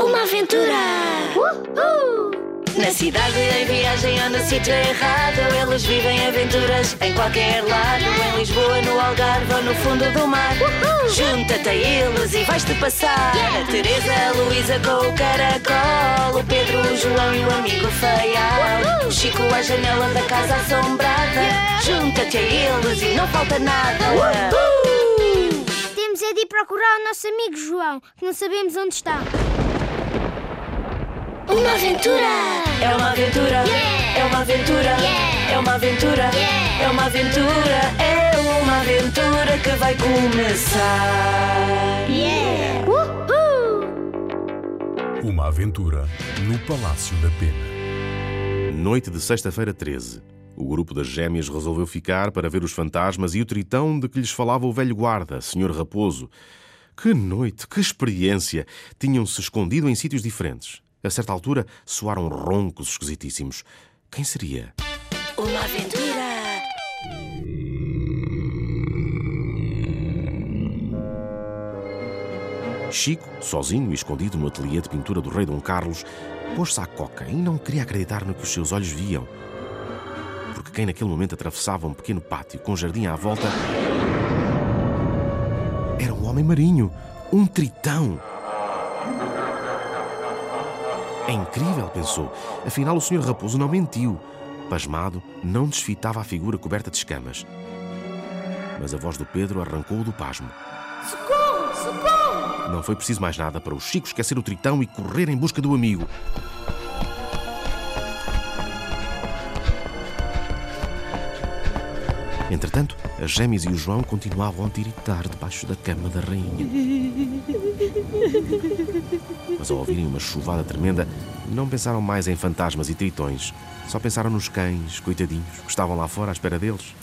Uma aventura! Na cidade, em viagem ou no sítio errado Eles vivem aventuras em qualquer lado. Em Lisboa, no Algarve ou no fundo do mar. Junta-te a eles e vais-te passar. A Teresa, a Luísa com o caracol. O Pedro, o João e o amigo feial O Chico à janela da casa assombrada. Junta-te a eles e não falta nada. Temos é de ir procurar o nosso amigo João, que não sabemos onde está. Uma aventura! É uma aventura! É uma aventura! É uma aventura! É uma aventura! É uma aventura que vai começar! Uhul! Uma aventura no Palácio da Pena. Noite de sexta-feira 13. O grupo das gêmeas resolveu ficar para ver os fantasmas e o tritão de que lhes falava o velho guarda, Sr. Raposo. Que noite, que experiência! Tinham-se escondido em sítios diferentes. A certa altura, soaram roncos esquisitíssimos. Quem seria? Uma aventura! Chico, sozinho e escondido no ateliê de pintura do rei Dom Carlos, pôs-se à coca e não queria acreditar no que os seus olhos viam. Porque quem naquele momento atravessava um pequeno pátio com jardim à volta era um homem marinho, um tritão. É incrível, pensou. Afinal, o Sr. Raposo não mentiu. Pasmado, não desfitava a figura coberta de escamas. Mas a voz do Pedro arrancou-o do pasmo. Socorro! Socorro! Não foi preciso mais nada para o Chico esquecer o tritão e correr em busca do amigo. Entretanto, as gêmeas e o João continuavam a tiritar debaixo da cama da rainha. Mas ao ouvirem uma chuvada tremenda, não pensaram mais em fantasmas e tritões. Só pensaram nos cães, coitadinhos, que estavam lá fora à espera deles.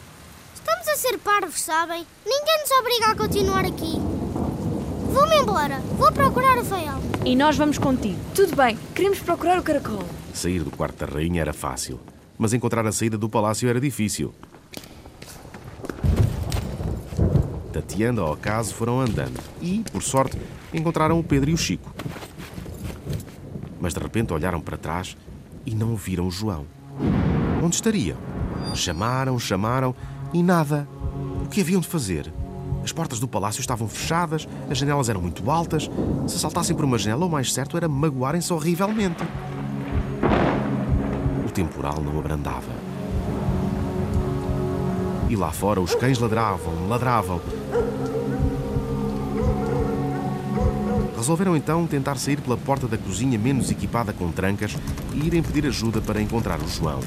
Estamos a ser parvos, sabem? Ninguém nos obriga a continuar aqui. Vou-me embora. Vou procurar o feial. E nós vamos contigo. Tudo bem, queremos procurar o caracol. Sair do quarto da rainha era fácil, mas encontrar a saída do palácio era difícil. Tateando ao acaso, foram andando e, por sorte, encontraram o Pedro e o Chico. Mas de repente olharam para trás e não viram João. Onde estariam? Chamaram, chamaram e nada. O que haviam de fazer? As portas do palácio estavam fechadas, as janelas eram muito altas. Se saltassem por uma janela, o mais certo era magoarem-se horrivelmente. O temporal não abrandava. E lá fora os cães ladravam, ladravam. Resolveram então tentar sair pela porta da cozinha menos equipada com trancas e irem pedir ajuda para encontrar o João.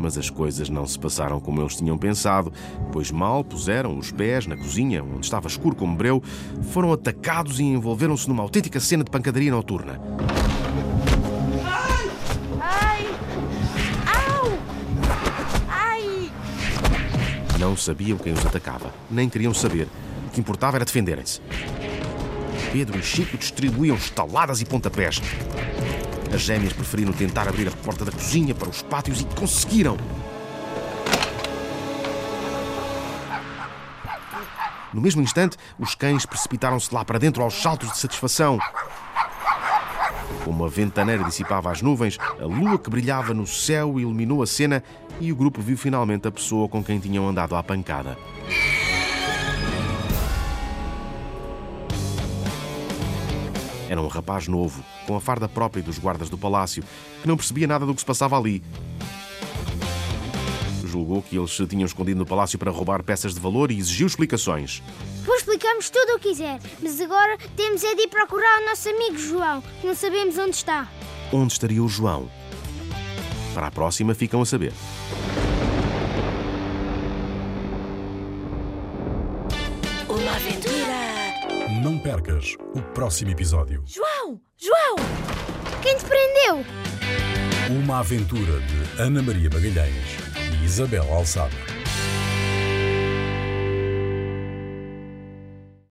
Mas as coisas não se passaram como eles tinham pensado, pois mal puseram os pés na cozinha, onde estava escuro como breu, foram atacados e envolveram-se numa autêntica cena de pancadaria noturna. Não sabiam quem os atacava, nem queriam saber. Que importava era defenderem-se. Pedro e Chico distribuíam estaladas e pontapés. As gêmeas preferiram tentar abrir a porta da cozinha para os pátios e conseguiram. No mesmo instante, os cães precipitaram-se lá para dentro aos saltos de satisfação. Como a ventaneira dissipava as nuvens, a lua que brilhava no céu iluminou a cena e o grupo viu finalmente a pessoa com quem tinham andado à pancada. Era um rapaz novo, com a farda própria dos guardas do palácio, que não percebia nada do que se passava ali. Julgou que eles se tinham escondido no palácio para roubar peças de valor e exigiu explicações. Depois explicamos tudo o que quiser, mas agora temos é de ir procurar o nosso amigo João, que não sabemos onde está. Onde estaria o João? Para a próxima ficam a saber. Uma aventura! Não percas o próximo episódio. João! João! Quem te prendeu? Uma aventura de Ana Maria Magalhães e Isabel Alçada.